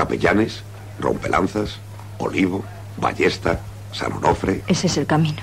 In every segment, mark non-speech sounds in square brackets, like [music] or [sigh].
Capellanes, Rompelanzas, Olivo, Ballesta, San Onofre. Ese es el camino.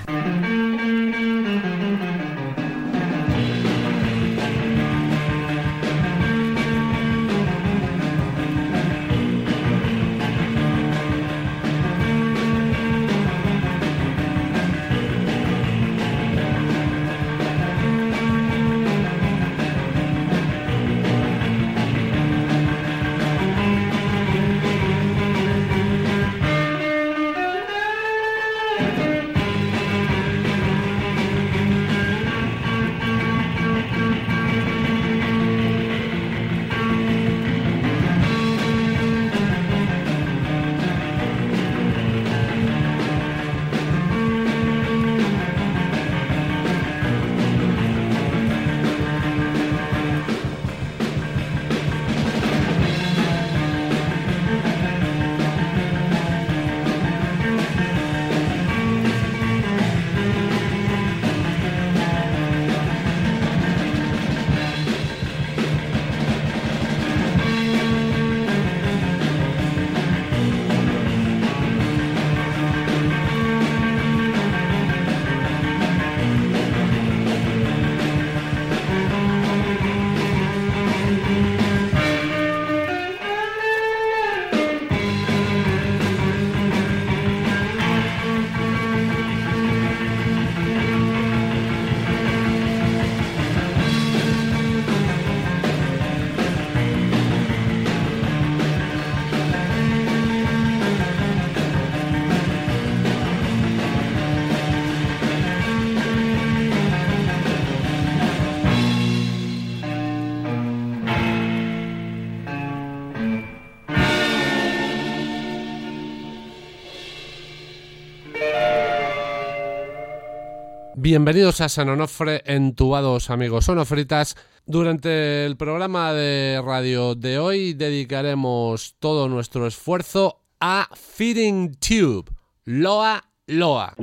Bienvenidos a San Onofre, entubados amigos sonofritas. Durante el programa de radio de hoy dedicaremos todo nuestro esfuerzo a Feeding Tube, Loa Loa.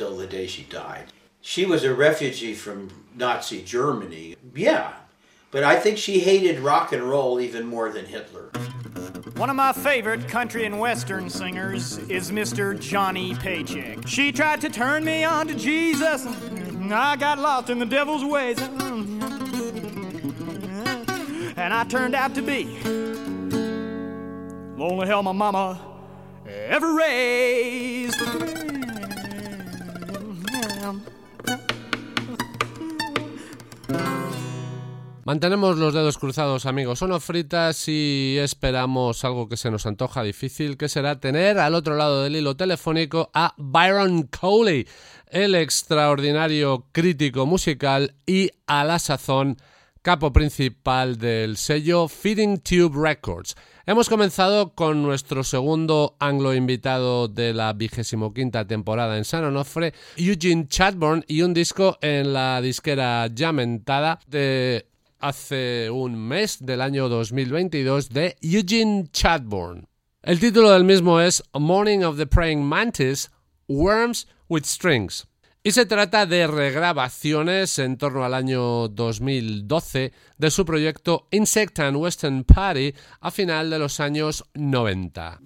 Until the day she died. She was a refugee from Nazi Germany. Yeah, but I think she hated rock and roll even more than Hitler. One of my favorite country and western singers is Mr. Johnny Paycheck. She tried to turn me on to Jesus. I got lost in the devil's ways. And I turned out to be the only hell my mama ever raised. Mantenemos los dedos cruzados, amigos fritas y esperamos algo que se nos antoja difícil, que será tener al otro lado del hilo telefónico a Byron Coley, el extraordinario crítico musical y a la sazón capo principal del sello Feeding Tube Records. Hemos comenzado con nuestro segundo anglo invitado de la vigésimo quinta temporada en San Onofre, Eugene Chadbourne, y un disco en la disquera Llamentada de hace un mes del año 2022 de Eugene Chadbourne. El título del mismo es Morning of the Praying Mantis, Worms with Strings. Y se trata de regrabaciones en torno al año 2012 de su proyecto Insect and Western Party a final de los años 90.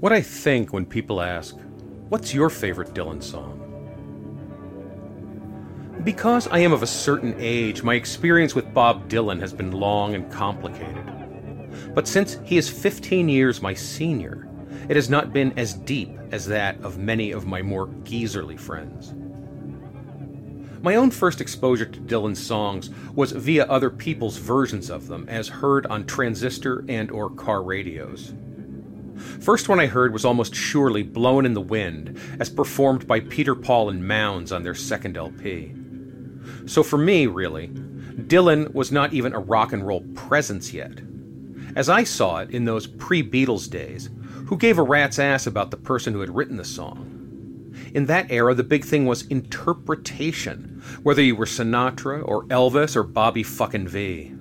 What I think when people ask, What's your favorite Dylan song? Because I am of a certain age, my experience with Bob Dylan has been long and complicated. But since he is 15 years my senior, it has not been as deep as that of many of my more geezerly friends. My own first exposure to Dylan's songs was via other people's versions of them as heard on transistor and or car radios. First one I heard was almost surely Blown in the Wind, as performed by Peter Paul and Mounds on their second LP. So for me, really, Dylan was not even a rock and roll presence yet. As I saw it in those pre Beatles days, who gave a rat's ass about the person who had written the song? In that era, the big thing was interpretation, whether you were Sinatra or Elvis or Bobby fucking V.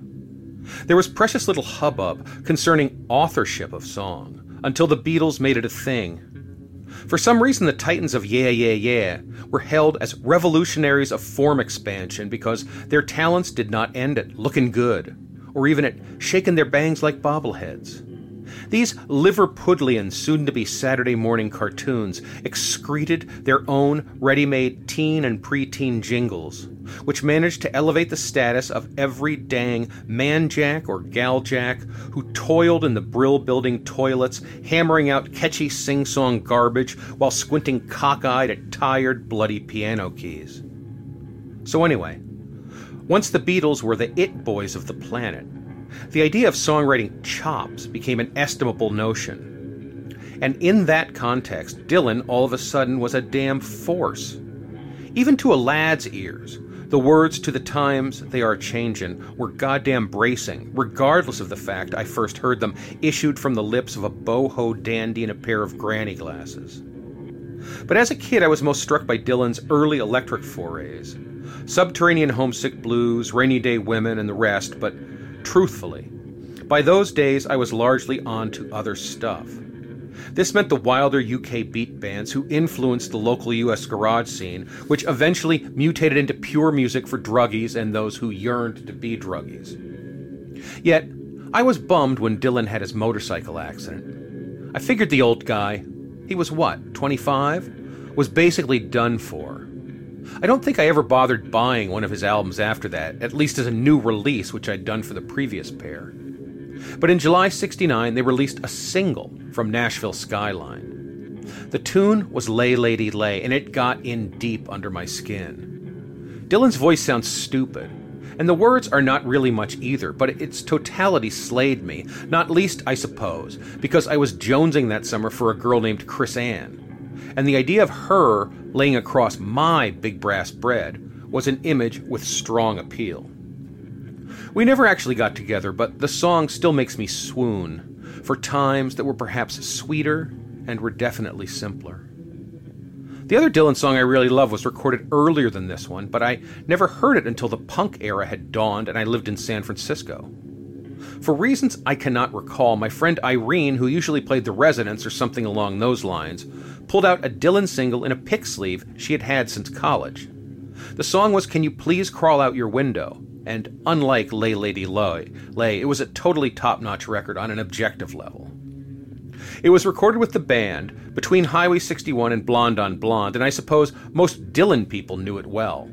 There was precious little hubbub concerning authorship of song until the Beatles made it a thing for some reason, the Titans of Yeah Yeah Yeah were held as revolutionaries of form expansion because their talents did not end at looking good, or even at shaking their bangs like bobbleheads. These Liverpudlian, soon to be Saturday morning cartoons excreted their own ready made teen and preteen jingles, which managed to elevate the status of every dang man jack or gal jack who toiled in the brill building toilets, hammering out catchy sing song garbage while squinting cockeyed at tired, bloody piano keys. So, anyway, once the Beatles were the it boys of the planet, the idea of songwriting chops became an estimable notion. And in that context, Dylan all of a sudden was a damn force. Even to a lad's ears, the words to the times they are changin' were goddamn bracing, regardless of the fact I first heard them issued from the lips of a boho dandy in a pair of granny glasses. But as a kid, I was most struck by Dylan's early electric forays. Subterranean Homesick Blues, Rainy Day Women, and the rest, but truthfully. By those days, I was largely on to other stuff. This meant the wilder UK beat bands who influenced the local US garage scene, which eventually mutated into pure music for druggies and those who yearned to be druggies. Yet, I was bummed when Dylan had his motorcycle accident. I figured the old guy, he was what, 25? Was basically done for. I don't think I ever bothered buying one of his albums after that, at least as a new release, which I'd done for the previous pair. But in July 69, they released a single from Nashville Skyline. The tune was Lay Lady Lay, and it got in deep under my skin. Dylan's voice sounds stupid, and the words are not really much either, but its totality slayed me, not least, I suppose, because I was jonesing that summer for a girl named Chris Ann and the idea of her laying across my big brass bread was an image with strong appeal. We never actually got together, but the song still makes me swoon for times that were perhaps sweeter and were definitely simpler. The other Dylan song I really love was recorded earlier than this one, but I never heard it until the punk era had dawned and I lived in San Francisco. For reasons I cannot recall, my friend Irene, who usually played the Residents or something along those lines, pulled out a Dylan single in a pick sleeve she had had since college. The song was Can You Please Crawl Out Your Window? And unlike Lay Lady Lay, Lay, it was a totally top notch record on an objective level. It was recorded with the band between Highway 61 and Blonde on Blonde, and I suppose most Dylan people knew it well.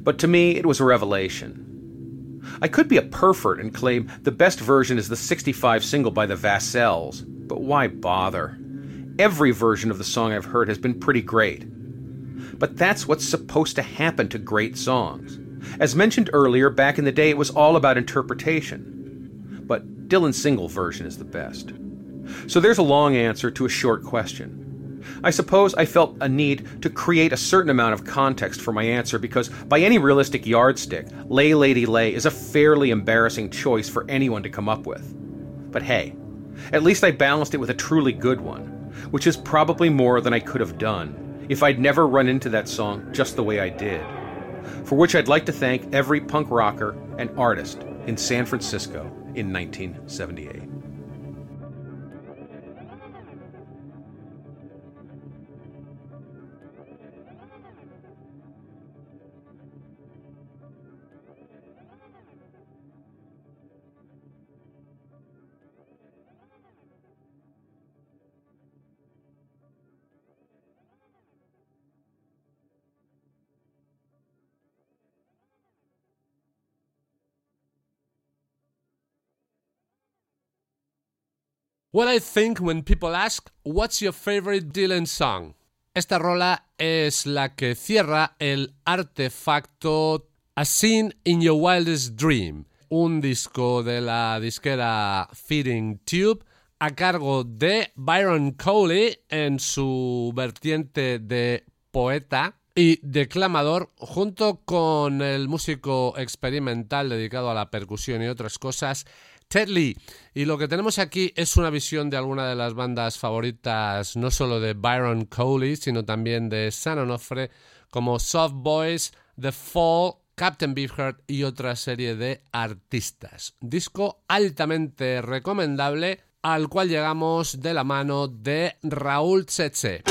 But to me, it was a revelation. I could be a pervert and claim the best version is the 65 single by the Vassels, but why bother? Every version of the song I've heard has been pretty great. But that's what's supposed to happen to great songs. As mentioned earlier, back in the day it was all about interpretation. But Dylan's single version is the best. So there's a long answer to a short question. I suppose I felt a need to create a certain amount of context for my answer because, by any realistic yardstick, Lay Lady Lay is a fairly embarrassing choice for anyone to come up with. But hey, at least I balanced it with a truly good one, which is probably more than I could have done if I'd never run into that song just the way I did. For which I'd like to thank every punk rocker and artist in San Francisco in 1978. What I think when people ask, What's your favorite Dylan song? Esta rola es la que cierra el artefacto A Scene in Your Wildest Dream, un disco de la disquera Feeding Tube a cargo de Byron Coley en su vertiente de poeta y declamador, junto con el músico experimental dedicado a la percusión y otras cosas, Ted Lee. Y lo que tenemos aquí es una visión de alguna de las bandas favoritas, no solo de Byron Coley, sino también de San Onofre, como Soft Boys, The Fall, Captain Beefheart y otra serie de artistas. Disco altamente recomendable al cual llegamos de la mano de Raúl Tsetse.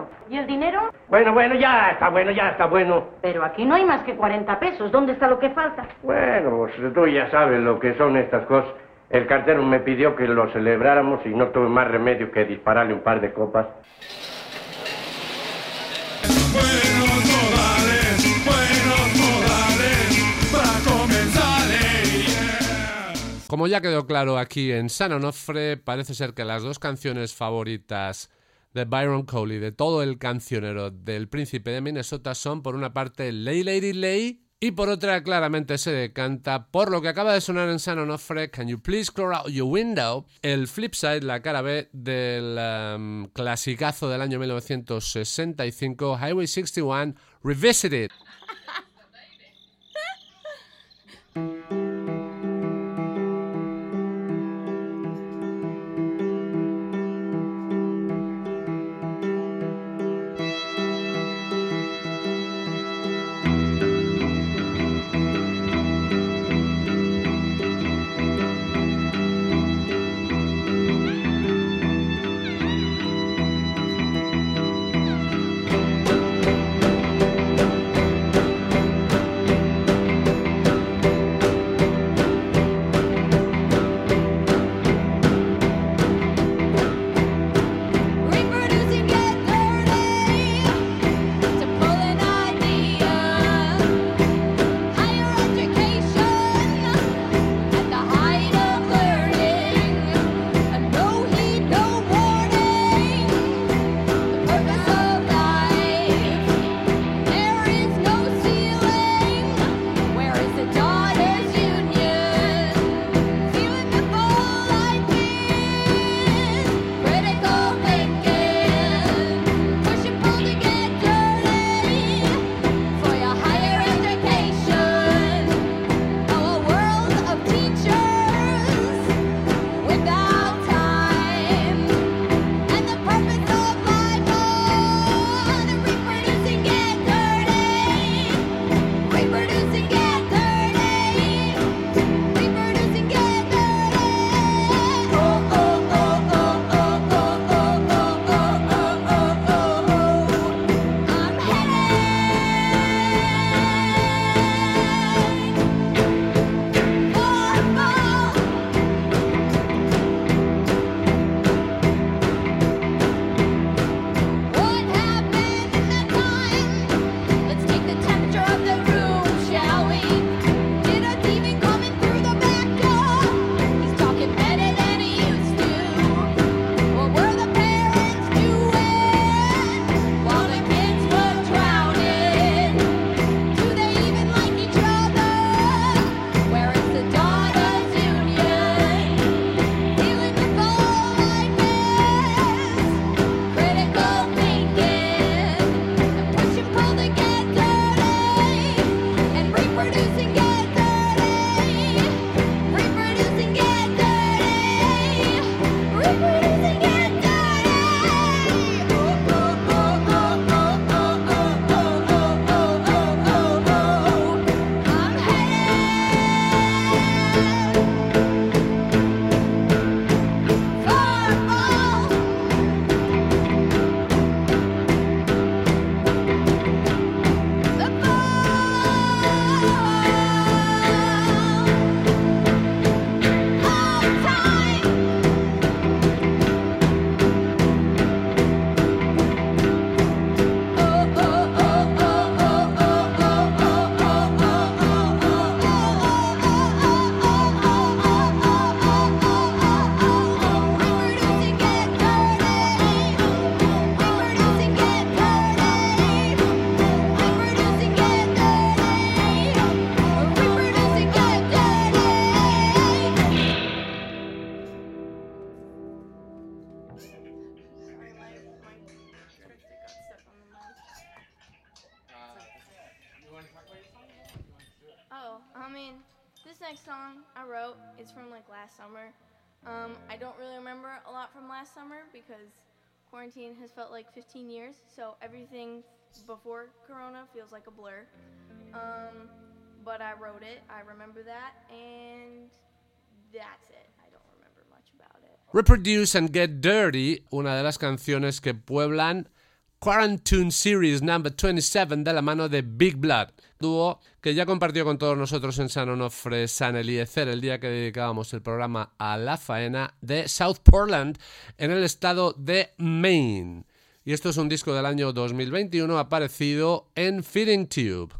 dinero. ¿Y el dinero? Bueno, bueno, ya está bueno, ya está bueno. Pero aquí no hay más que 40 pesos. ¿Dónde está lo que falta? Bueno, pues tú ya sabes lo que son estas cosas. El cartero me pidió que lo celebráramos y no tuve más remedio que dispararle un par de copas. Buenos modales, buenos modales, para comenzar. Como ya quedó claro aquí en San Onofre, parece ser que las dos canciones favoritas de Byron Coley, de todo el cancionero del príncipe de Minnesota son por una parte Lay Lady Lay y por otra claramente se decanta por lo que acaba de sonar en San Onofre, Can You Please Close Out Your Window, el flipside, la cara B del um, clasicazo del año 1965, Highway 61, Revisited. years, so everything before Corona feels like a blur. Um, but I wrote it, I remember that, and that's it. I don't remember much about it. Reproduce and Get Dirty, una de las canciones que pueblan Quarantine Series Number 27 de la mano de Big Blood, dúo que ya compartió con todos nosotros en San Onofre, San Eliezer, el día que dedicábamos el programa a la faena de South Portland en el estado de Maine. Y esto es un disco del año 2021 aparecido en Feeding Tube.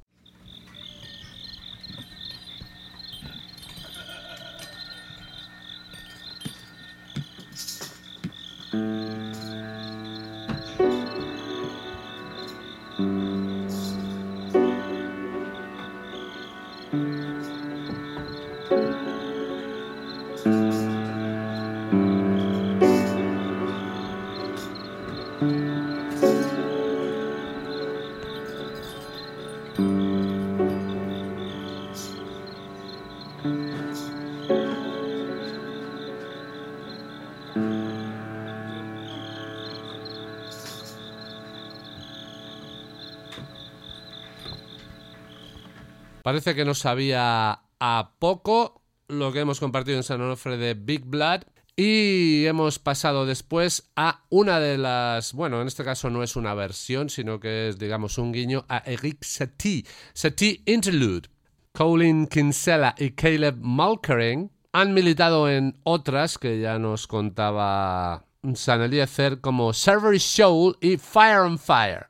Parece que no sabía a poco lo que hemos compartido en San Onofre de Big Blood. Y hemos pasado después a una de las, bueno, en este caso no es una versión, sino que es, digamos, un guiño a Eric Satie, Satie Interlude. Colin Kinsella y Caleb Mulkering han militado en otras que ya nos contaba San Eliezer como Server Show y Fire on Fire.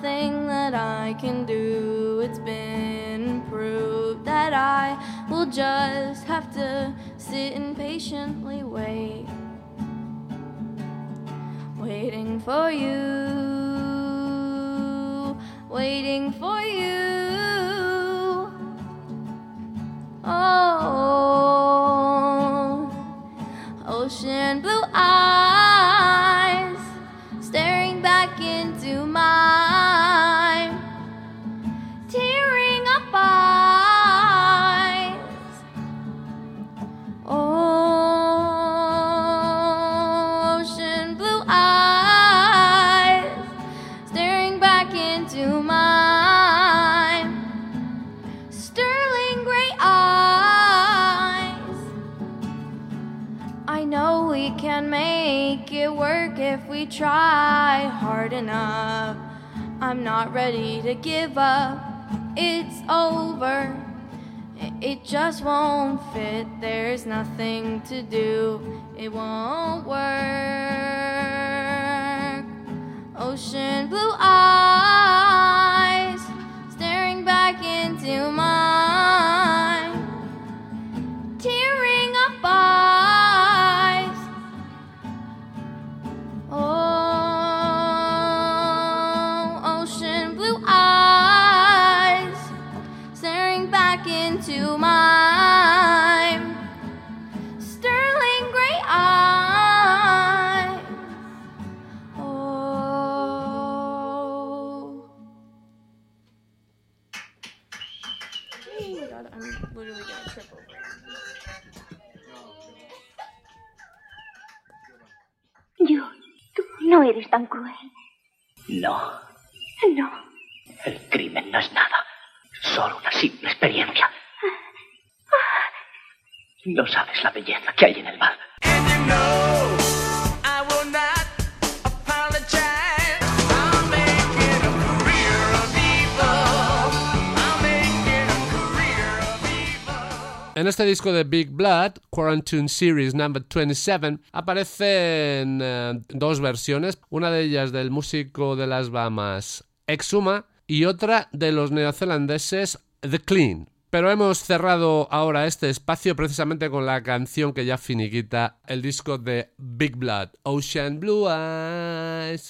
Nothing that I can do. It's been proved that I will just have to sit and patiently wait. Waiting for you, try hard enough. I'm not ready to give up. It's over. It- just won't fit. There's nothing to do. It won't work. Disco de Big Blood, Quarantine Series Number 27, aparecen eh, dos versiones, una de ellas del músico de las Bahamas Exuma y otra de los neozelandeses The Clean. Pero hemos cerrado ahora este espacio precisamente con la canción que ya finiquita el disco de Big Blood, Ocean Blue Eyes.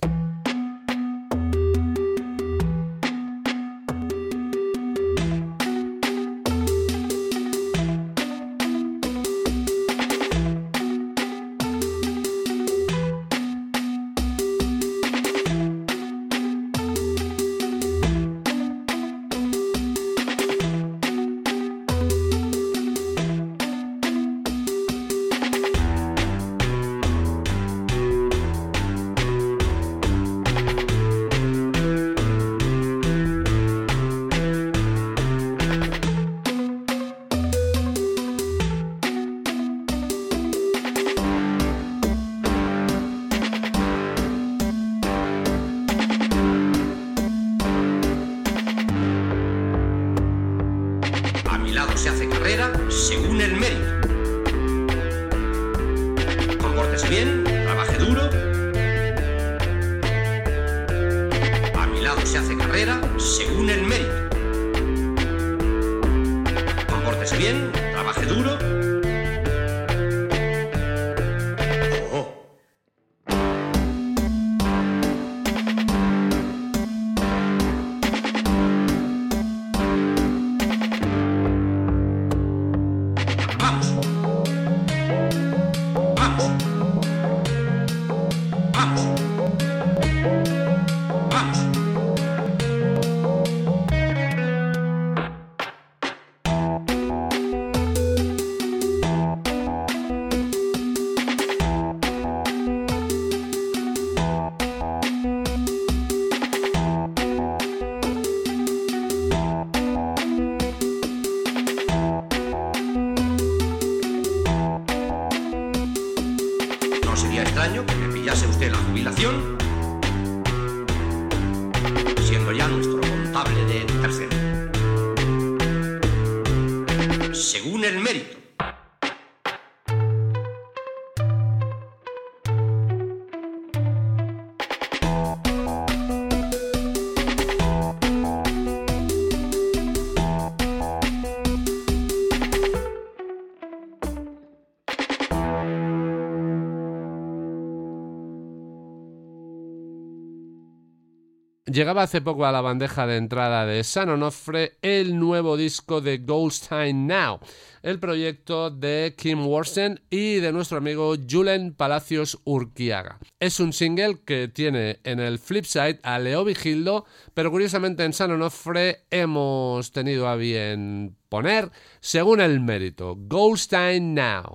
Llegaba hace poco a la bandeja de entrada de San Onofre el nuevo disco de Goldstein Now, el proyecto de Kim Worsen y de nuestro amigo Julen Palacios Urquiaga. Es un single que tiene en el flipside a Leo Vigildo, pero curiosamente en San Onofre hemos tenido a bien poner según el mérito, Goldstein Now.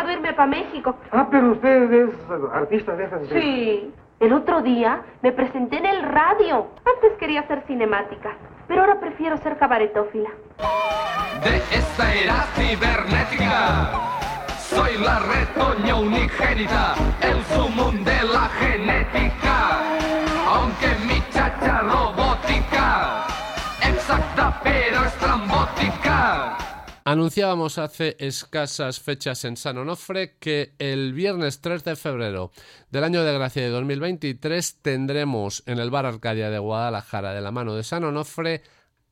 Para México. Ah, pero usted es artista de esas. de- Sí. El otro día me presenté en el radio. Antes quería ser cinemática, pero ahora prefiero ser cabaretófila. De esta era cibernética. Soy la retoña unigénita, el sumum de la genética. Aunque mi chacha robótica, Anunciábamos hace escasas fechas en San Onofre que el viernes 3 de febrero del año de gracia de 2023 tendremos en el Bar Arcadia de Guadalajara de la mano de San Onofre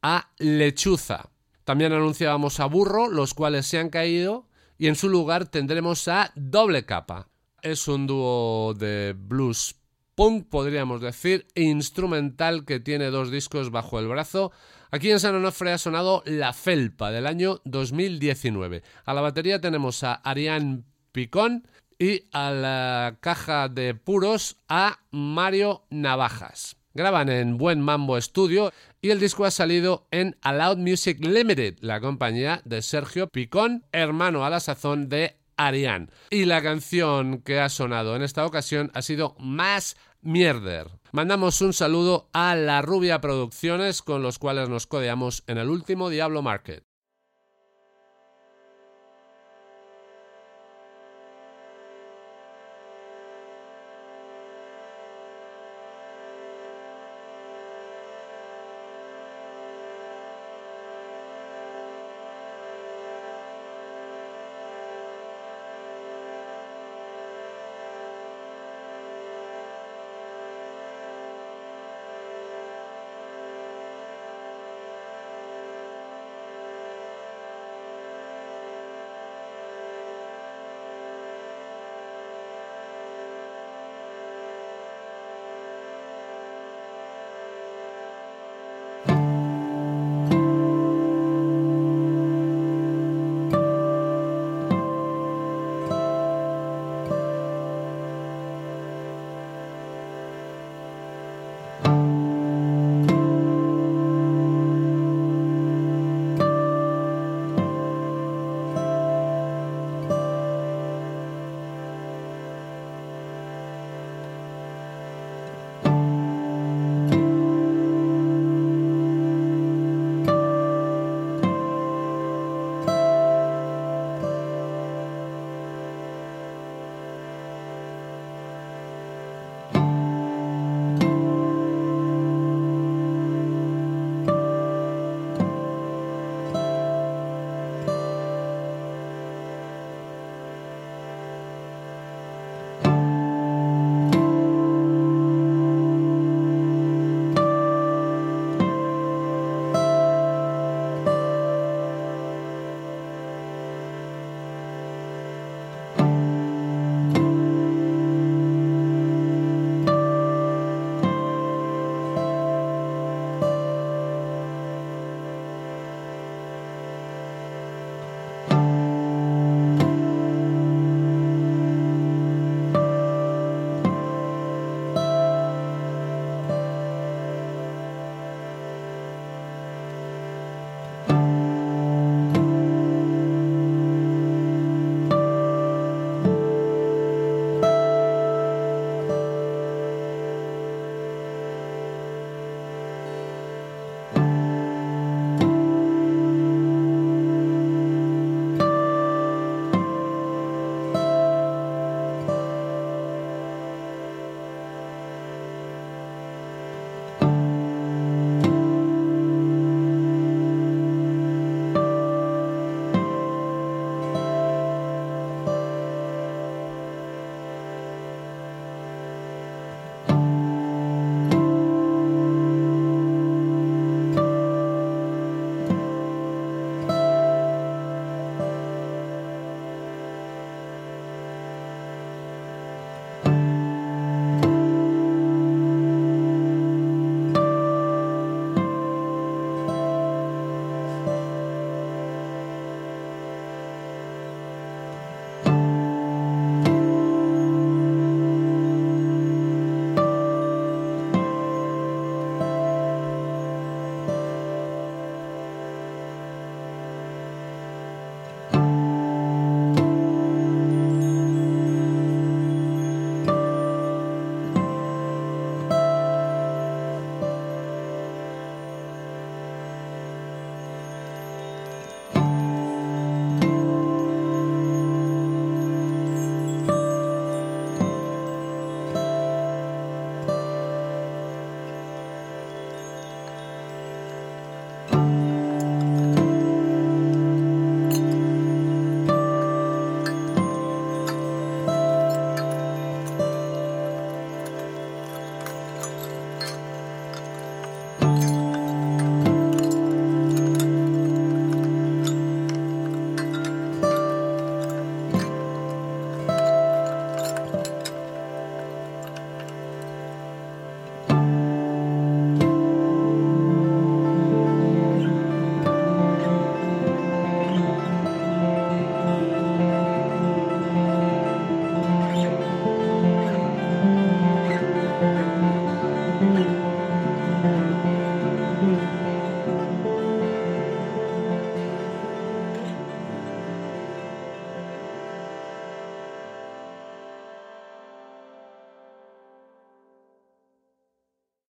a Lechuza. También anunciábamos a Burro, los cuales se han caído, y en su lugar tendremos a Doble Capa. Es un dúo de blues punk, podríamos decir, instrumental que tiene dos discos bajo el brazo. Aquí en San Onofre ha sonado La Felpa del año 2019. A la batería tenemos a Ariane Picón y a la caja de puros a Mario Navajas. Graban en Buen Mambo Studio y el disco ha salido en Aloud Music Limited, la compañía de Sergio Picón, hermano a la sazón de Ariane. Y la canción que ha sonado en esta ocasión ha sido Más Mierder. Mandamos un saludo a La Rubia Producciones con los cuales nos codeamos en el último Diablo Market.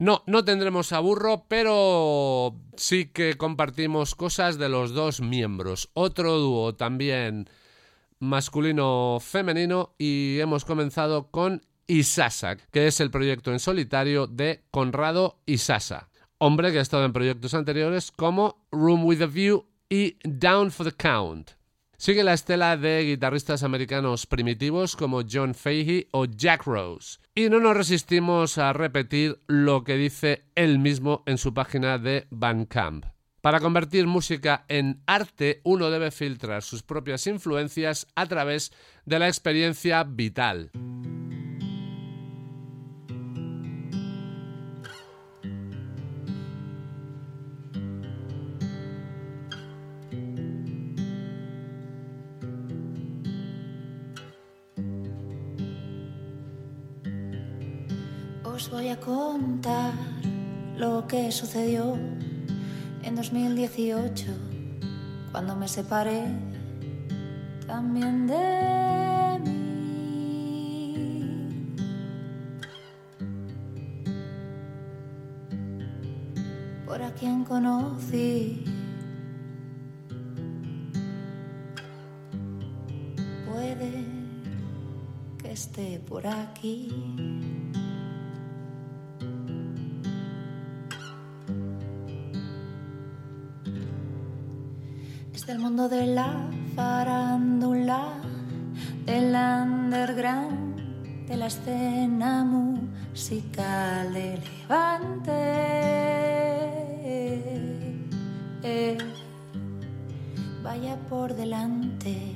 No, no tendremos a burro, pero sí que compartimos cosas de los dos miembros. Otro dúo también masculino-femenino y hemos comenzado con Isasa, que es el proyecto en solitario de Conrado Isasa, hombre que ha estado en proyectos anteriores como Room with a View y Down for the Count. Sigue la estela de guitarristas americanos primitivos como John Fahey o Jack Rose. Y no nos resistimos a repetir lo que dice él mismo en su página de Bandcamp. Para convertir música en arte, uno debe filtrar sus propias influencias a través de la experiencia vital. Voy a contar lo que sucedió en 2018, cuando me separé también de mí. Por a quien conocí. Puede que esté por aquí. Del mundo de la farándula, del underground, de la escena musical de Levante. Eh, vaya por delante,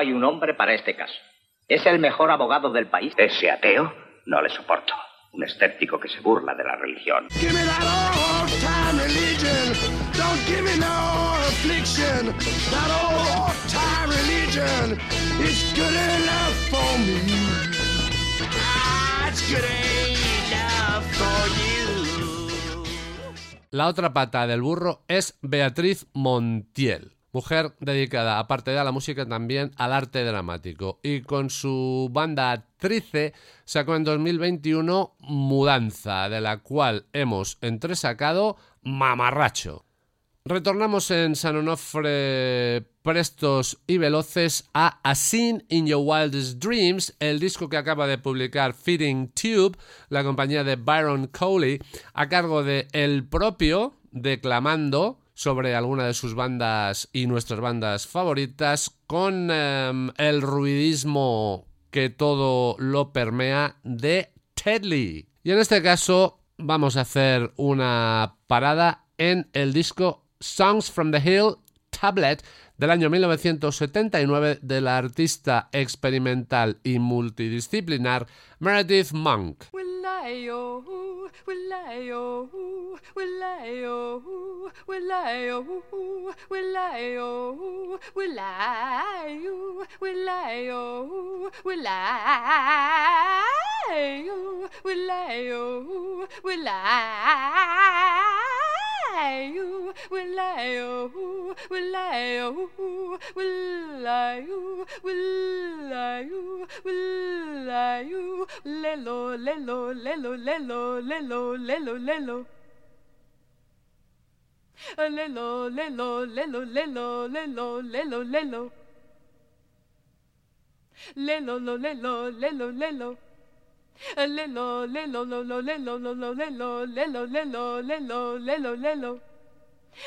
hay un hombre para este caso. Es el mejor abogado del país. Ese ateo no le soporto. Un escéptico que se burla de la religión. La otra pata del burro es Beatriz Montiel mujer dedicada, aparte de a la música, también al arte dramático. Y con su banda Trice sacó en 2021 Mudanza, de la cual hemos entresacado Mamarracho. Retornamos en San Onofre prestos y veloces a A Scene in Your Wildest Dreams, el disco que acaba de publicar Feeding Tube, la compañía de Byron Coley, a cargo de el propio declamando sobre alguna de sus bandas y nuestras bandas favoritas con em, el ruidismo que todo lo permea de Tedley. Y en este caso vamos a hacer una parada en el disco Songs from the Hill Tablet del año 1979 de la artista experimental y multidisciplinar Meredith Monk. will I, oh, will I, oh, will I, oh, will I, oh, will I, oh, will I, oh, will I, oh, will I, oh, will I. I you, will I you, will I you, will I you, will I you, will I you, lelo, lelo, lelo, lelo, lelo, lelo. Lelo, lelo, lelo, lelo, lelo, lelo, lelo. Lelo, lelo, lelo, lelo, lelo. Lelo, lelo, lo, lo, lelo, lo, lo, lelo, lelo, lelo, lelo, lelo, lelo.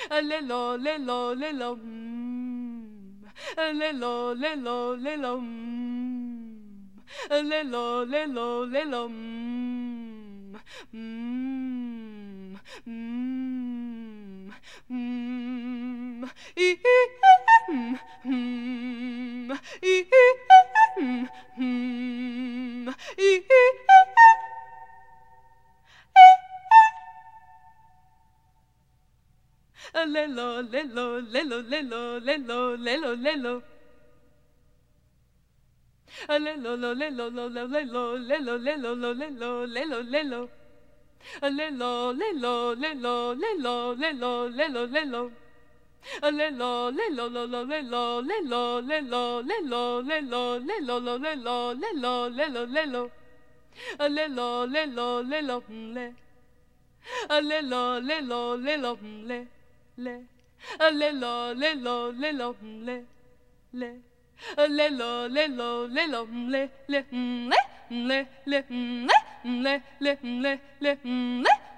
Lelo, lelo, lelo, mm. Lelo, lelo, lelo, mm. Lelo, lelo, lelo, mm. Mm, mm, mm. Ee, mm, Lelo, lelo, lelo, lelo, lelo, lelo, lelo. Lelo, lo, lelo, lo, lo, lelo, lelo, lelo, lo, lelo, lelo, lelo. Lelo, lelo, lelo, lelo, lelo, lelo, lelo. Lelo, lelo, lo, lo, lelo, lelo, lelo, lelo, lelo, lelo, lo, lelo, lelo, lelo, lelo. Lelo, lelo, lelo, le. Lelo, lelo, lelo, le, le. Lelo, lelo, lelo, le, lo le. Lelo, lelo, lelo, mm, le, le, mm, le, le, mm, le, le, le, le, le, le, le. Le,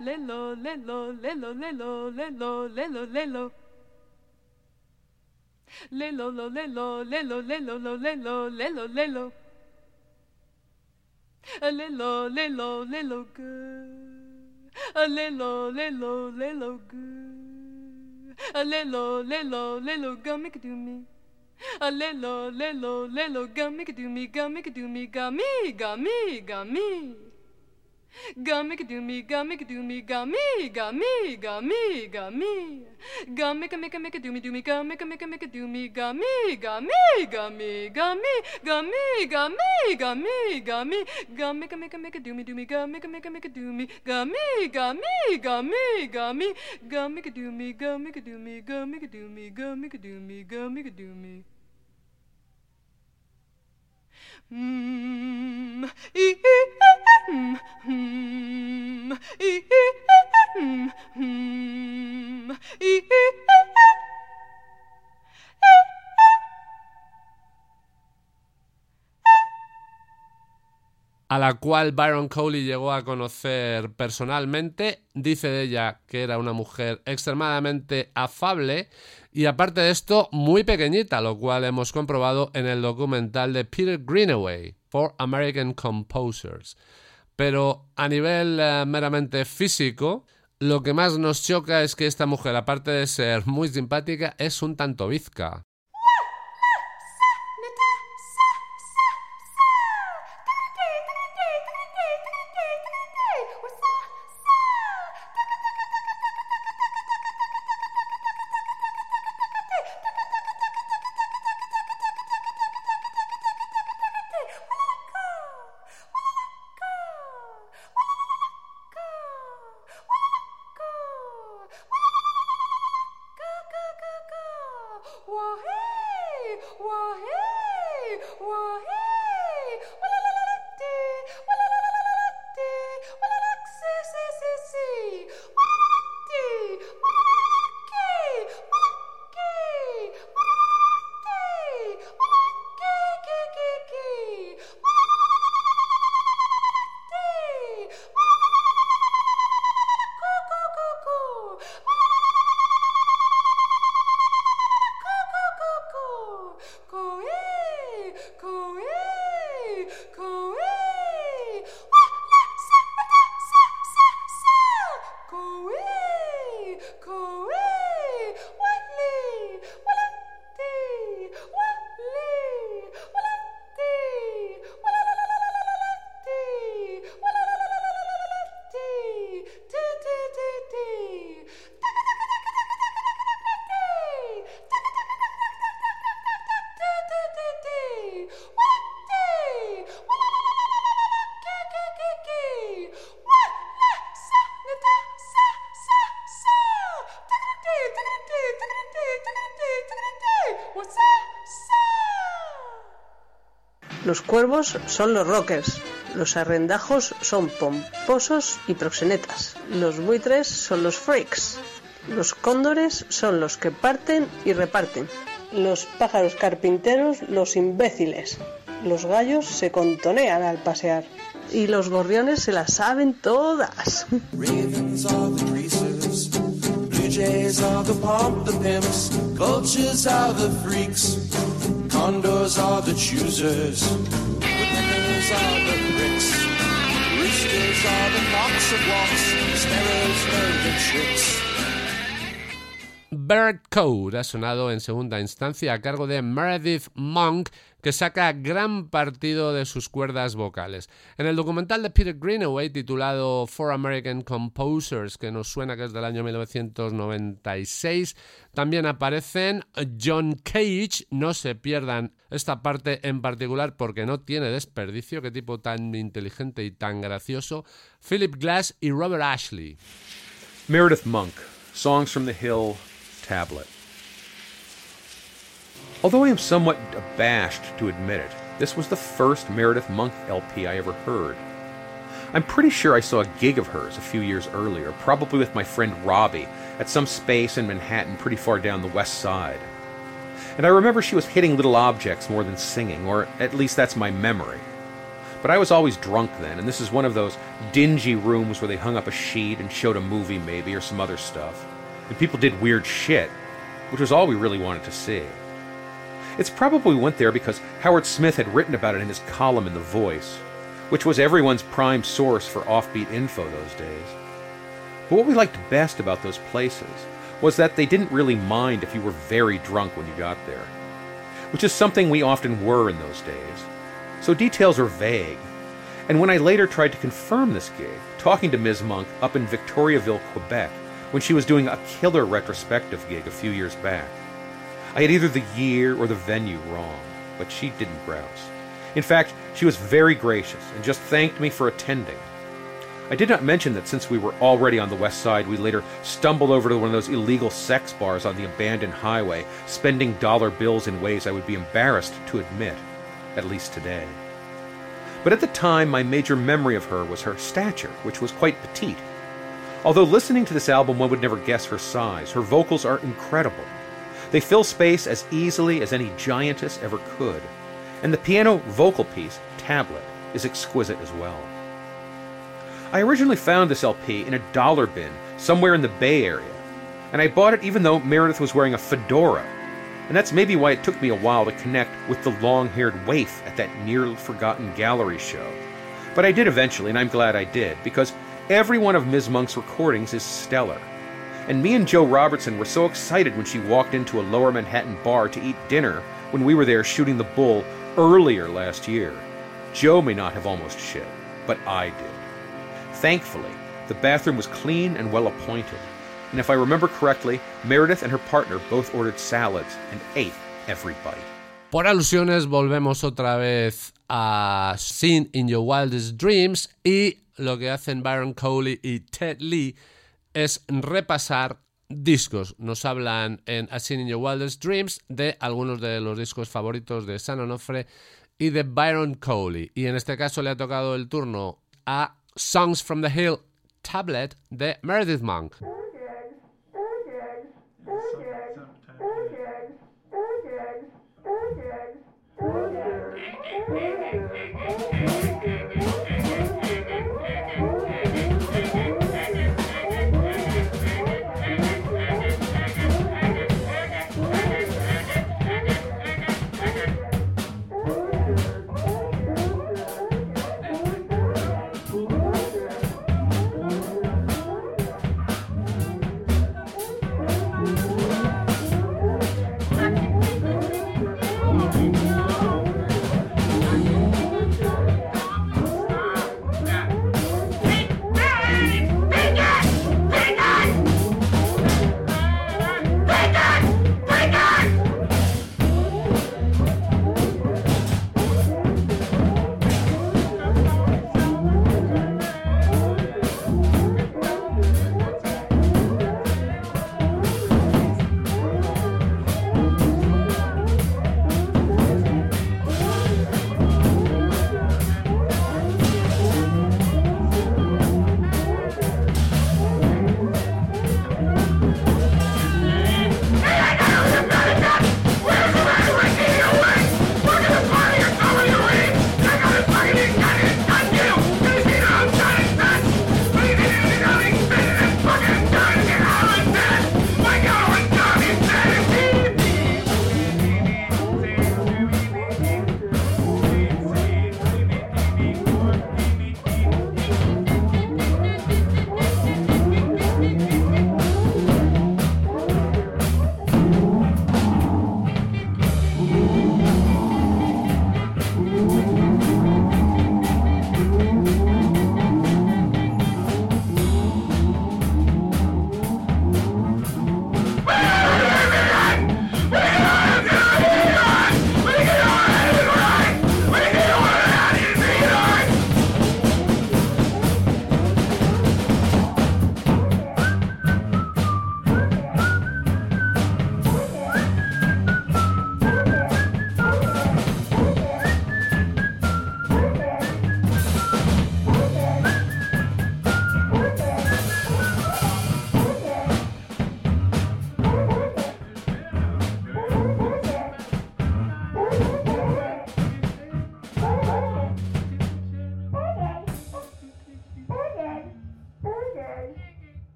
lelo, lelo, lelo, lelo, lelo, lelo, lelo. Lelo, lo, lelo, lelo, lelo, lo, lelo, lelo, lelo. Lelo, lelo, lelo, good. Lelo, lelo, lelo, good. Lelo, lelo, lelo, go make it do me. Lelo, lelo, lelo, go make it do me, go make it do me, ga me, ga me, ga me. Gummy do me, gummy do me, gummy, gummy, gummy, gummy. Gummy can make a make a do me, do me, gummy can make a make a do me, gummy, gummy, gummy, gummy, gummy, gummy, gummy, gummy. Gummy can make a make a do me, do me, gummy can make a make a do me, gummy, gummy, gummy, gummy. Gummy can do me, gummy can do me, gummy can do me, gummy can do me, gummy can do me. Mmm, mmm, mmm, mmm, mmm, mmm, mmm, mmm, mmm, a la cual Byron Coley llegó a conocer personalmente. Dice de ella que era una mujer extremadamente afable y aparte de esto muy pequeñita, lo cual hemos comprobado en el documental de Peter Greenaway, For American Composers. Pero a nivel eh, meramente físico, lo que más nos choca es que esta mujer, aparte de ser muy simpática, es un tanto bizca. Los cuervos son los rockers, los arrendajos son pomposos y proxenetas, los buitres son los freaks, los cóndores son los que parten y reparten, los pájaros carpinteros los imbéciles, los gallos se contonean al pasear y los gorriones se las saben todas. Condors are the choosers, woodpeckers are the pricks, roosters are the knocks of walks, sparrows know the tricks. Bird Code ha sonado en segunda instancia a cargo de Meredith Monk, que saca gran partido de sus cuerdas vocales. En el documental de Peter Greenaway titulado For American Composers, que nos suena que es del año 1996, también aparecen John Cage, no se pierdan esta parte en particular porque no tiene desperdicio, qué tipo tan inteligente y tan gracioso, Philip Glass y Robert Ashley. Meredith Monk, Songs from the Hill, Tablet. Although I am somewhat abashed to admit it, this was the first Meredith Monk LP I ever heard. I'm pretty sure I saw a gig of hers a few years earlier, probably with my friend Robbie, at some space in Manhattan pretty far down the west side. And I remember she was hitting little objects more than singing, or at least that's my memory. But I was always drunk then, and this is one of those dingy rooms where they hung up a sheet and showed a movie maybe or some other stuff. And people did weird shit, which was all we really wanted to see. It's probably went there because Howard Smith had written about it in his column in The Voice, which was everyone's prime source for offbeat info those days. But what we liked best about those places was that they didn't really mind if you were very drunk when you got there, which is something we often were in those days. So details are vague. And when I later tried to confirm this gig, talking to Ms. Monk up in Victoriaville, Quebec, when she was doing a killer retrospective gig a few years back, I had either the year or the venue wrong, but she didn't grouse. In fact, she was very gracious and just thanked me for attending. I did not mention that since we were already on the west side, we later stumbled over to one of those illegal sex bars on the abandoned highway, spending dollar bills in ways I would be embarrassed to admit, at least today. But at the time, my major memory of her was her stature, which was quite petite. Although listening to this album, one would never guess her size, her vocals are incredible. They fill space as easily as any giantess ever could. And the piano vocal piece, Tablet, is exquisite as well. I originally found this LP in a dollar bin somewhere in the Bay Area, and I bought it even though Meredith was wearing a fedora. And that's maybe why it took me a while to connect with the long haired waif at that near forgotten gallery show. But I did eventually, and I'm glad I did, because every one of Ms. Monk's recordings is stellar. And me and Joe Robertson were so excited when she walked into a lower Manhattan bar to eat dinner when we were there shooting the bull earlier last year. Joe may not have almost shit, but I did. Thankfully, the bathroom was clean and well appointed. And if I remember correctly, Meredith and her partner both ordered salads and ate every bite. Por alusiones volvemos otra vez a Sin in Your Wildest Dreams y lo que hacen Byron Coley y Ted Lee es repasar discos. Nos hablan en A Sin in Your Wildest Dreams de algunos de los discos favoritos de San Onofre y de Byron Coley. Y en este caso le ha tocado el turno a Songs from the Hill Tablet de Meredith Monk. Yeah.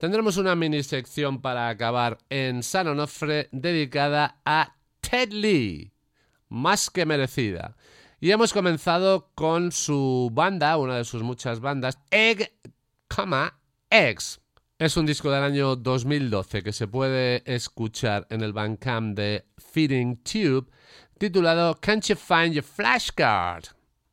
Tendremos una mini sección para acabar en San Onofre dedicada a Ted Lee, más que merecida. Y hemos comenzado con su banda, una de sus muchas bandas, Egg, X. Es un disco del año 2012 que se puede escuchar en el Bandcamp de Feeding Tube, titulado Can't You Find Your Flashcard?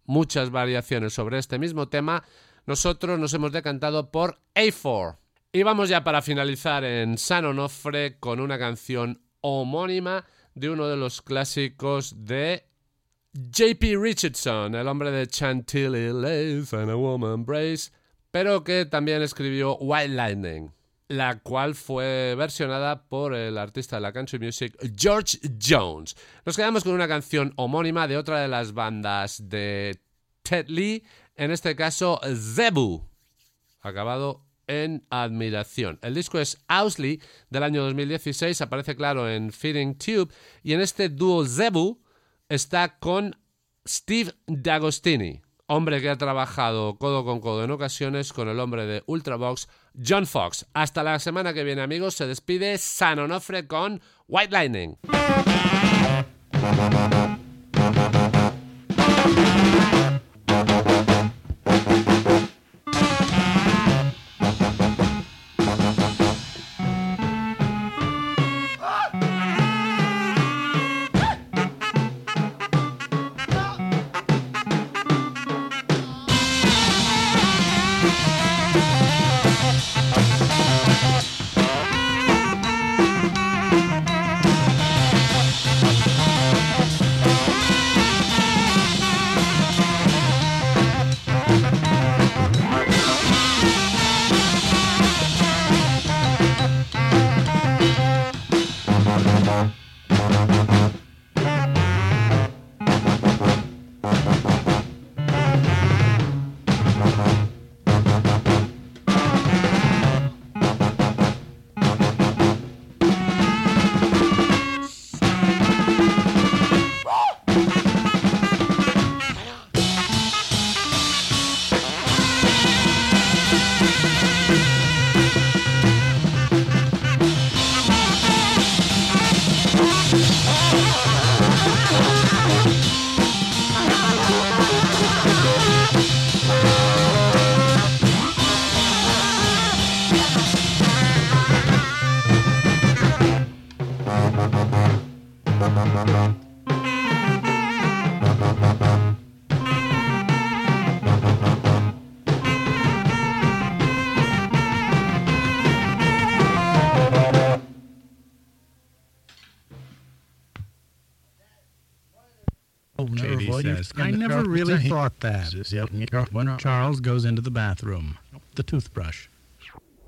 Muchas variaciones sobre este mismo tema. Nosotros nos hemos decantado por A4. Y vamos ya para finalizar en San Onofre con una canción homónima de uno de los clásicos de JP Richardson, el hombre de Chantilly Lace and a Woman Brace, pero que también escribió White Lightning. la cual fue versionada por el artista de la country music George Jones. Nos quedamos con una canción homónima de otra de las bandas de Ted Lee, en este caso Zebu, acabado en admiración. El disco es Owsley del año 2016, aparece claro en Feeding Tube y en este dúo Zebu está con Steve D'Agostini, hombre que ha trabajado codo con codo en ocasiones con el hombre de Ultravox, John Fox. Hasta la semana que viene, amigos, se despide San Onofre con White Lightning. Katie says, I never really [laughs] thought that. When Charles goes into the bathroom, the toothbrush.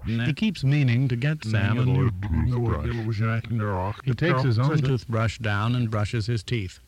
He keeps meaning to get Sam a new toothbrush. He takes his own toothbrush down and brushes his teeth.